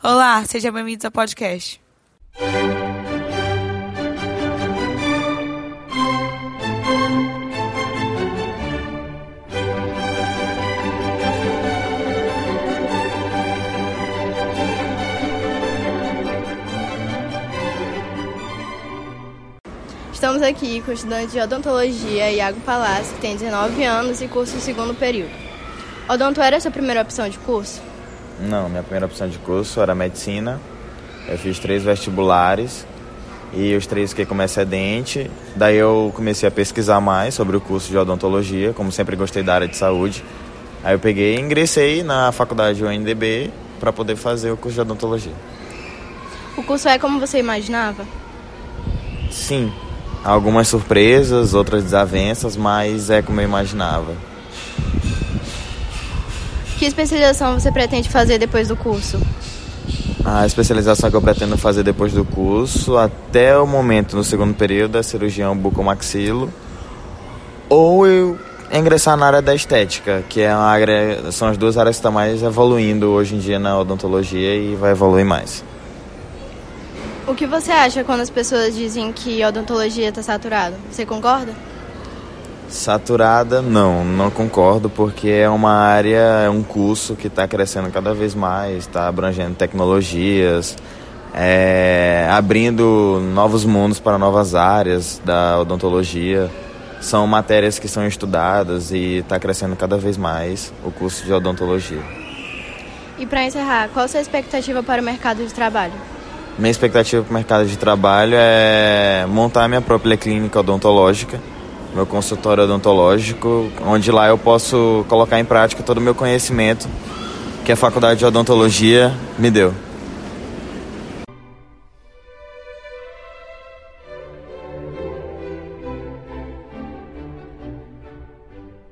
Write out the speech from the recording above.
Olá, sejam bem-vindos ao podcast. Estamos aqui com o estudante de odontologia Iago Palácio, que tem 19 anos e cursa o segundo período. Odonto era a sua primeira opção de curso? Não, minha primeira opção de curso era medicina. Eu fiz três vestibulares e os três fiquei como excedente. Daí eu comecei a pesquisar mais sobre o curso de odontologia, como sempre gostei da área de saúde. Aí eu peguei e ingressei na faculdade UNDB para poder fazer o curso de odontologia. O curso é como você imaginava? Sim, algumas surpresas, outras desavenças, mas é como eu imaginava. Que especialização você pretende fazer depois do curso? A especialização que eu pretendo fazer depois do curso, até o momento, no segundo período, é cirurgião bucomaxilo. Ou eu ingressar na área da estética, que é uma área, são as duas áreas que estão mais evoluindo hoje em dia na odontologia e vai evoluir mais. O que você acha quando as pessoas dizem que a odontologia está saturada? Você concorda? Saturada, não, não concordo, porque é uma área, é um curso que está crescendo cada vez mais, está abrangendo tecnologias, é, abrindo novos mundos para novas áreas da odontologia. São matérias que são estudadas e está crescendo cada vez mais o curso de odontologia. E para encerrar, qual a sua expectativa para o mercado de trabalho? Minha expectativa para o mercado de trabalho é montar minha própria clínica odontológica, meu consultório odontológico, onde lá eu posso colocar em prática todo o meu conhecimento que a faculdade de odontologia me deu.